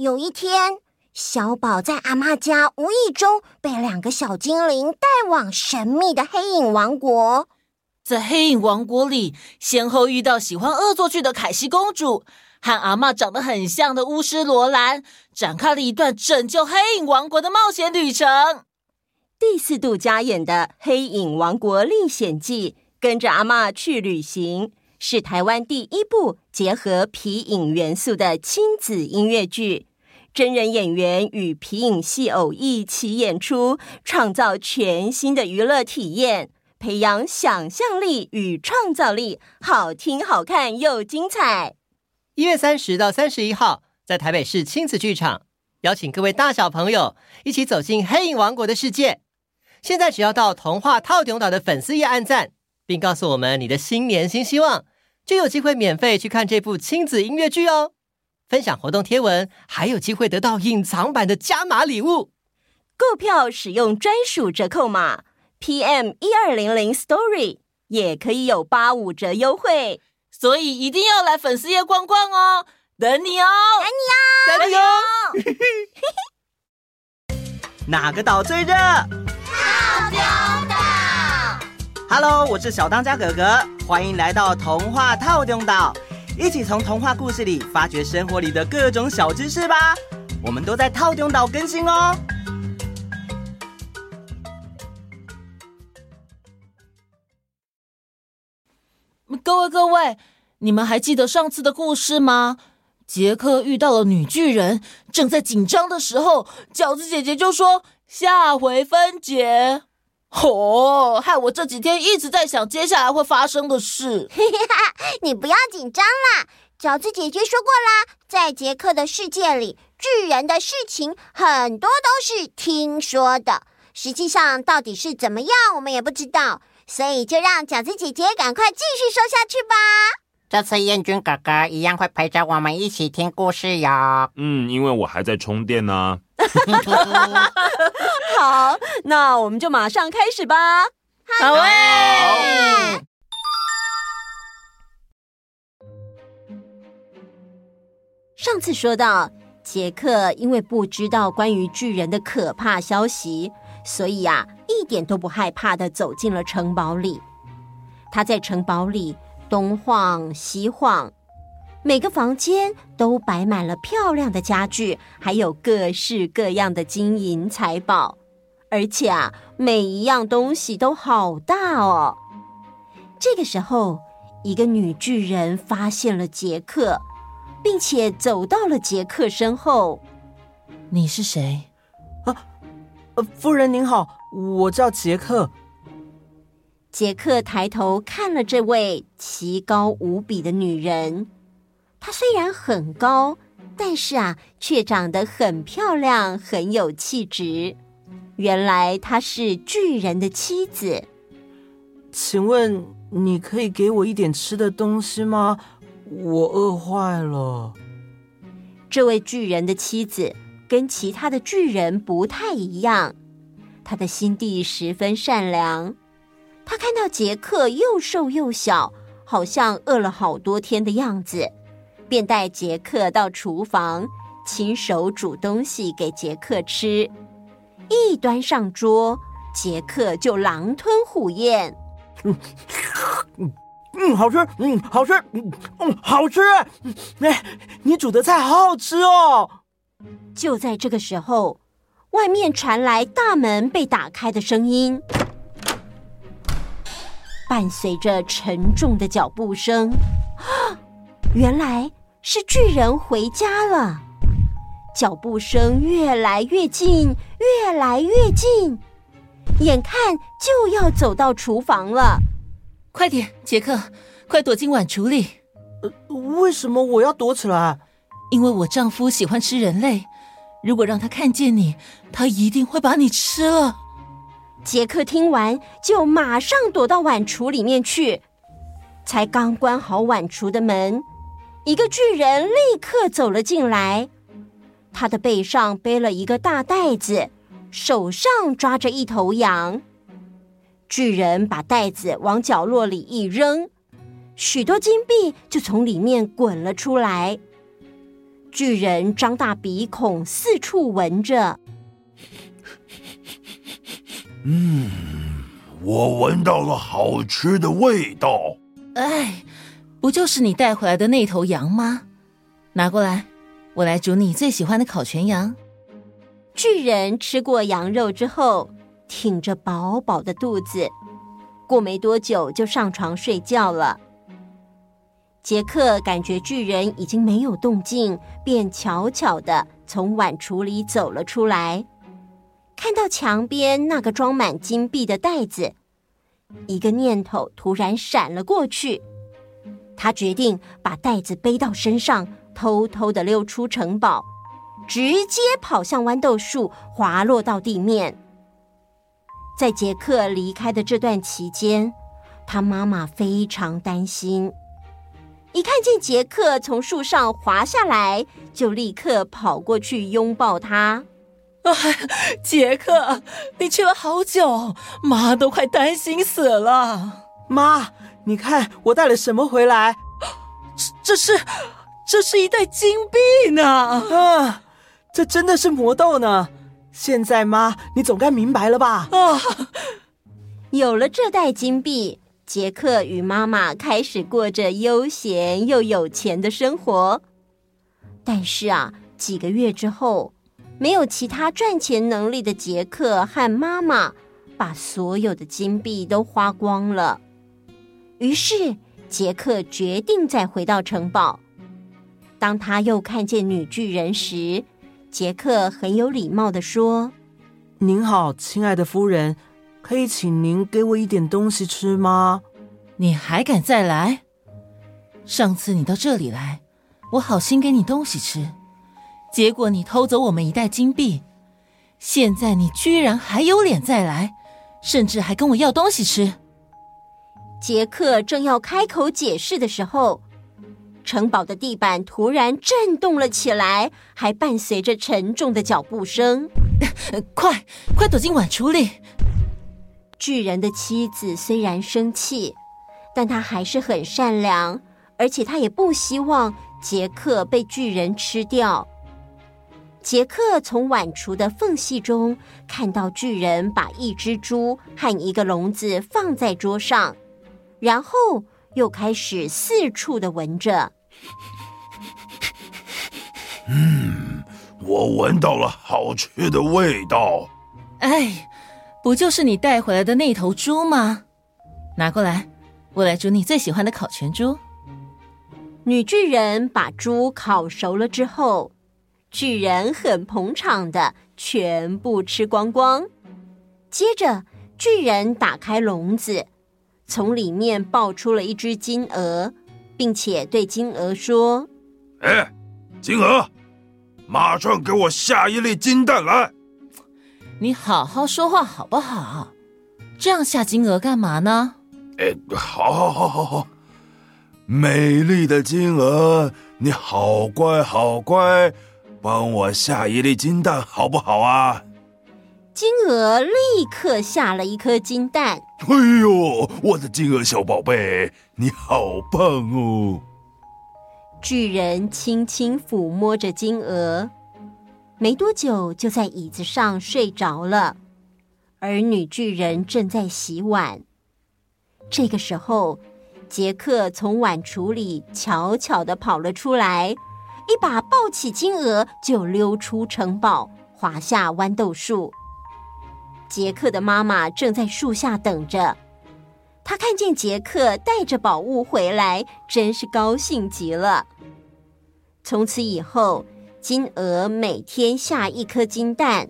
有一天，小宝在阿妈家无意中被两个小精灵带往神秘的黑影王国。在黑影王国里，先后遇到喜欢恶作剧的凯西公主和阿嬷长得很像的巫师罗兰，展开了一段拯救黑影王国的冒险旅程。第四度加演的《黑影王国历险记》，跟着阿嬷去旅行，是台湾第一部结合皮影元素的亲子音乐剧。真人演员与皮影戏偶一起演出，创造全新的娱乐体验，培养想象力与创造力，好听、好看又精彩。一月三十到三十一号，在台北市亲子剧场，邀请各位大小朋友一起走进黑影王国的世界。现在只要到童话透中岛的粉丝页按赞，并告诉我们你的新年新希望，就有机会免费去看这部亲子音乐剧哦。分享活动贴文，还有机会得到隐藏版的加码礼物。购票使用专属折扣码 PM 一二零零 Story，也可以有八五折优惠。所以一定要来粉丝页逛逛哦，等你哦，等你哦，等你哦。哪个岛最热？透中岛。Hello，我是小当家哥哥，欢迎来到童话透中岛。一起从童话故事里发掘生活里的各种小知识吧！我们都在透中岛更新哦。各位各位，你们还记得上次的故事吗？杰克遇到了女巨人，正在紧张的时候，饺子姐姐就说：“下回分解。”哦，害我这几天一直在想接下来会发生的事。你不要紧张啦，饺子姐姐说过啦，在杰克的世界里，巨人的事情很多都是听说的，实际上到底是怎么样，我们也不知道，所以就让饺子姐姐赶快继续说下去吧。这次燕君哥哥一样会陪着我们一起听故事哟。嗯，因为我还在充电呢。好，那我们就马上开始吧。好。上次说到，杰克因为不知道关于巨人的可怕消息，所以呀、啊，一点都不害怕的走进了城堡里。他在城堡里。东晃西晃，每个房间都摆满了漂亮的家具，还有各式各样的金银财宝，而且啊，每一样东西都好大哦。这个时候，一个女巨人发现了杰克，并且走到了杰克身后。你是谁？啊，夫人您好，我叫杰克。杰克抬头看了这位奇高无比的女人，她虽然很高，但是啊，却长得很漂亮，很有气质。原来她是巨人的妻子。请问你可以给我一点吃的东西吗？我饿坏了。这位巨人的妻子跟其他的巨人不太一样，他的心地十分善良。他看到杰克又瘦又小，好像饿了好多天的样子，便带杰克到厨房，亲手煮东西给杰克吃。一端上桌，杰克就狼吞虎咽。嗯嗯嗯，好吃，嗯，好吃，嗯嗯，好吃。哎，你煮的菜好好吃哦。就在这个时候，外面传来大门被打开的声音。伴随着沉重的脚步声，原来是巨人回家了。脚步声越来越近，越来越近，眼看就要走到厨房了。快点，杰克，快躲进碗橱里。呃，为什么我要躲起来？因为我丈夫喜欢吃人类，如果让他看见你，他一定会把你吃了。杰克听完，就马上躲到碗橱里面去。才刚关好碗橱的门，一个巨人立刻走了进来。他的背上背了一个大袋子，手上抓着一头羊。巨人把袋子往角落里一扔，许多金币就从里面滚了出来。巨人张大鼻孔，四处闻着。嗯，我闻到了好吃的味道。哎，不就是你带回来的那头羊吗？拿过来，我来煮你最喜欢的烤全羊。巨人吃过羊肉之后，挺着饱饱的肚子，过没多久就上床睡觉了。杰克感觉巨人已经没有动静，便悄悄的从碗橱里走了出来。看到墙边那个装满金币的袋子，一个念头突然闪了过去。他决定把袋子背到身上，偷偷的溜出城堡，直接跑向豌豆树，滑落到地面。在杰克离开的这段期间，他妈妈非常担心。一看见杰克从树上滑下来，就立刻跑过去拥抱他。啊，杰克，你去了好久，妈都快担心死了。妈，你看我带了什么回来？这，这是，这是一袋金币呢。啊，这真的是魔豆呢。现在妈，你总该明白了吧？啊，有了这袋金币，杰克与妈妈开始过着悠闲又有钱的生活。但是啊，几个月之后，没有其他赚钱能力的杰克和妈妈把所有的金币都花光了。于是，杰克决定再回到城堡。当他又看见女巨人时，杰克很有礼貌的说：“您好，亲爱的夫人，可以请您给我一点东西吃吗？你还敢再来？上次你到这里来，我好心给你东西吃。”结果你偷走我们一袋金币，现在你居然还有脸再来，甚至还跟我要东西吃。杰克正要开口解释的时候，城堡的地板突然震动了起来，还伴随着沉重的脚步声。快，快躲进碗橱里！巨人的妻子虽然生气，但她还是很善良，而且她也不希望杰克被巨人吃掉。杰克从碗橱的缝隙中看到巨人把一只猪和一个笼子放在桌上，然后又开始四处的闻着。嗯，我闻到了好吃的味道。哎，不就是你带回来的那头猪吗？拿过来，我来煮你最喜欢的烤全猪。女巨人把猪烤熟了之后。巨人很捧场的全部吃光光，接着巨人打开笼子，从里面抱出了一只金鹅，并且对金鹅说：“哎，金鹅，马上给我下一粒金蛋来！你好好说话好不好？这样下金鹅干嘛呢？”哎，好，好，好，好，好，美丽的金鹅，你好乖，好乖。帮我下一粒金蛋好不好啊？金鹅立刻下了一颗金蛋。哎呦，我的金鹅小宝贝，你好棒哦！巨人轻轻抚摸着金鹅，没多久就在椅子上睡着了。而女巨人正在洗碗。这个时候，杰克从碗橱里悄悄地跑了出来。一把抱起金鹅，就溜出城堡，滑下豌豆树。杰克的妈妈正在树下等着，他看见杰克带着宝物回来，真是高兴极了。从此以后，金鹅每天下一颗金蛋，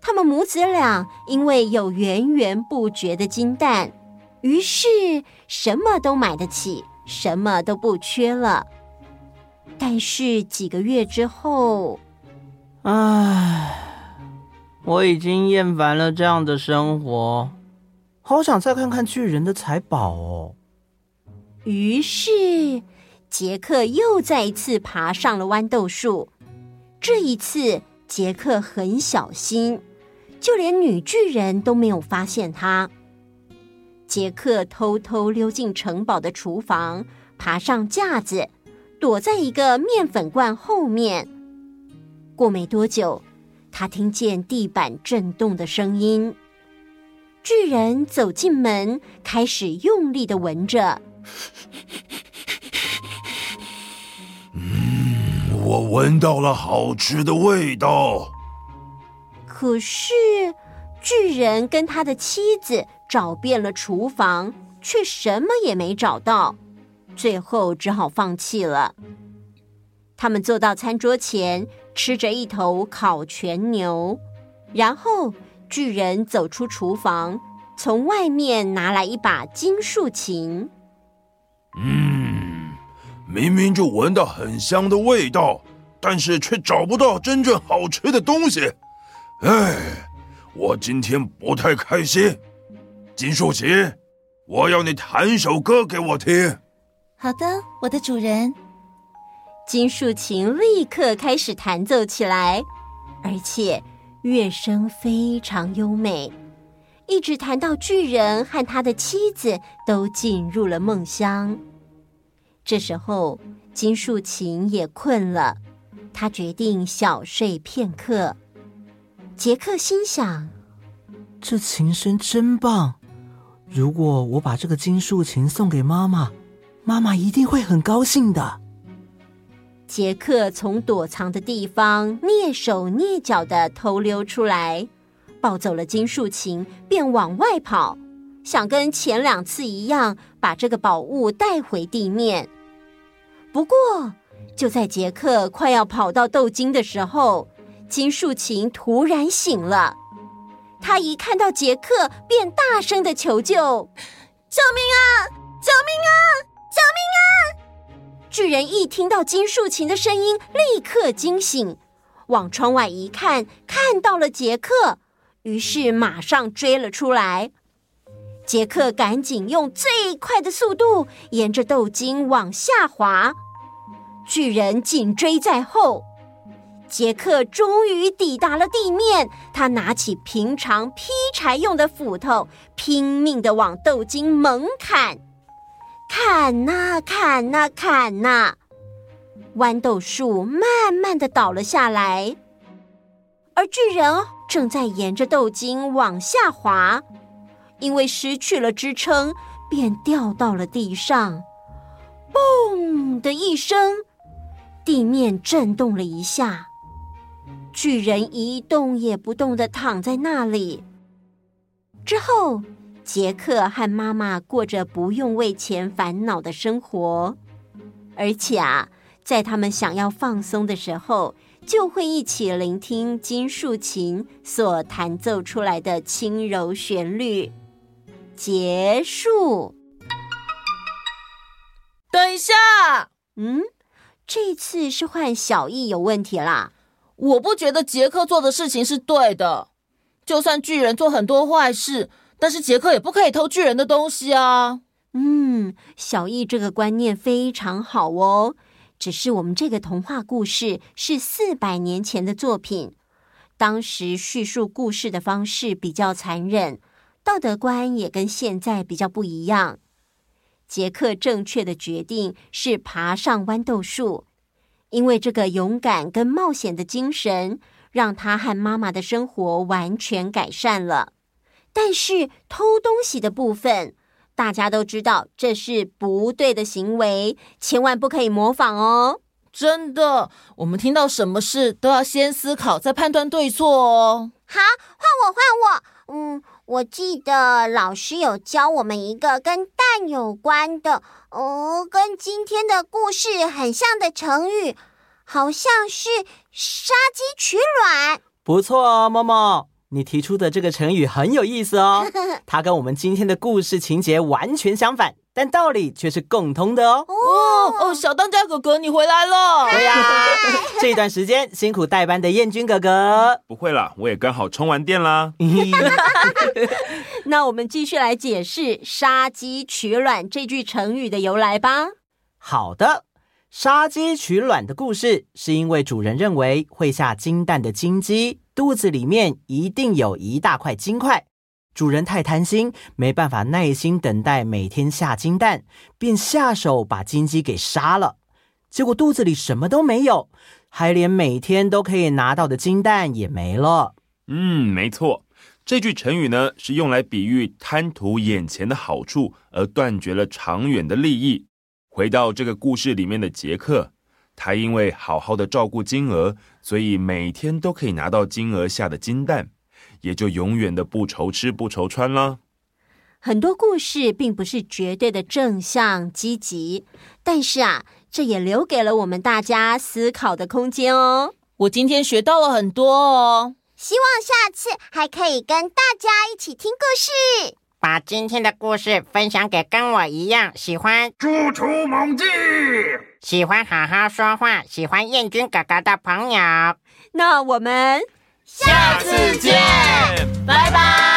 他们母子俩因为有源源不绝的金蛋，于是什么都买得起，什么都不缺了。但是几个月之后，唉，我已经厌烦了这样的生活，好想再看看巨人的财宝哦。于是，杰克又再一次爬上了豌豆树。这一次，杰克很小心，就连女巨人都没有发现他。杰克偷偷溜进城堡的厨房，爬上架子。躲在一个面粉罐后面。过没多久，他听见地板震动的声音。巨人走进门，开始用力的闻着。嗯，我闻到了好吃的味道。可是，巨人跟他的妻子找遍了厨房，却什么也没找到，最后只好放弃了。他们坐到餐桌前，吃着一头烤全牛，然后巨人走出厨房，从外面拿来一把金竖琴。嗯，明明就闻到很香的味道，但是却找不到真正好吃的东西。哎，我今天不太开心。金竖琴，我要你弹一首歌给我听。好的，我的主人。金竖琴立刻开始弹奏起来，而且乐声非常优美，一直弹到巨人和他的妻子都进入了梦乡。这时候，金竖琴也困了，他决定小睡片刻。杰克心想：这琴声真棒，如果我把这个金竖琴送给妈妈，妈妈一定会很高兴的。杰克从躲藏的地方蹑手蹑脚的偷溜出来，抱走了金树琴，便往外跑，想跟前两次一样把这个宝物带回地面。不过，就在杰克快要跑到豆金的时候，金树琴突然醒了。他一看到杰克，便大声的求救：“救命啊！救命啊！救命啊！”巨人一听到金竖琴的声音，立刻惊醒，往窗外一看，看到了杰克，于是马上追了出来。杰克赶紧用最快的速度沿着豆茎往下滑，巨人紧追在后。杰克终于抵达了地面，他拿起平常劈柴用的斧头，拼命地往豆茎猛砍。砍呐砍呐砍呐，豌豆树慢慢的倒了下来，而巨人正在沿着豆茎往下滑，因为失去了支撑，便掉到了地上。嘣的一声，地面震动了一下，巨人一动也不动的躺在那里。之后。杰克和妈妈过着不用为钱烦恼的生活，而且啊，在他们想要放松的时候，就会一起聆听金竖琴所弹奏出来的轻柔旋律。结束。等一下，嗯，这次是换小艺有问题啦。我不觉得杰克做的事情是对的，就算巨人做很多坏事。但是杰克也不可以偷巨人的东西啊！嗯，小艺这个观念非常好哦。只是我们这个童话故事是四百年前的作品，当时叙述故事的方式比较残忍，道德观也跟现在比较不一样。杰克正确的决定是爬上豌豆树，因为这个勇敢跟冒险的精神，让他和妈妈的生活完全改善了。但是偷东西的部分，大家都知道这是不对的行为，千万不可以模仿哦。真的，我们听到什么事都要先思考再判断对错哦。好，换我，换我。嗯，我记得老师有教我们一个跟蛋有关的，哦，跟今天的故事很像的成语，好像是杀鸡取卵。不错哦，默默。你提出的这个成语很有意思哦，它跟我们今天的故事情节完全相反，但道理却是共通的哦。哦哦，小当家哥哥，你回来了！对呀，这段时间辛苦代班的燕君哥哥。不会啦，我也刚好充完电啦。那我们继续来解释“杀鸡取卵”这句成语的由来吧。好的，“杀鸡取卵”的故事是因为主人认为会下金蛋的金鸡。肚子里面一定有一大块金块，主人太贪心，没办法耐心等待每天下金蛋，便下手把金鸡给杀了。结果肚子里什么都没有，还连每天都可以拿到的金蛋也没了。嗯，没错，这句成语呢是用来比喻贪图眼前的好处而断绝了长远的利益。回到这个故事里面的杰克，他因为好好的照顾金鹅，所以每天都可以拿到金鹅下的金蛋，也就永远的不愁吃不愁穿了。很多故事并不是绝对的正向积极，但是啊，这也留给了我们大家思考的空间哦。我今天学到了很多哦，希望下次还可以跟大家一起听故事，把今天的故事分享给跟我一样喜欢猪出猛记、喜欢好好说话、喜欢燕军哥哥的朋友。那我们下次见，拜拜。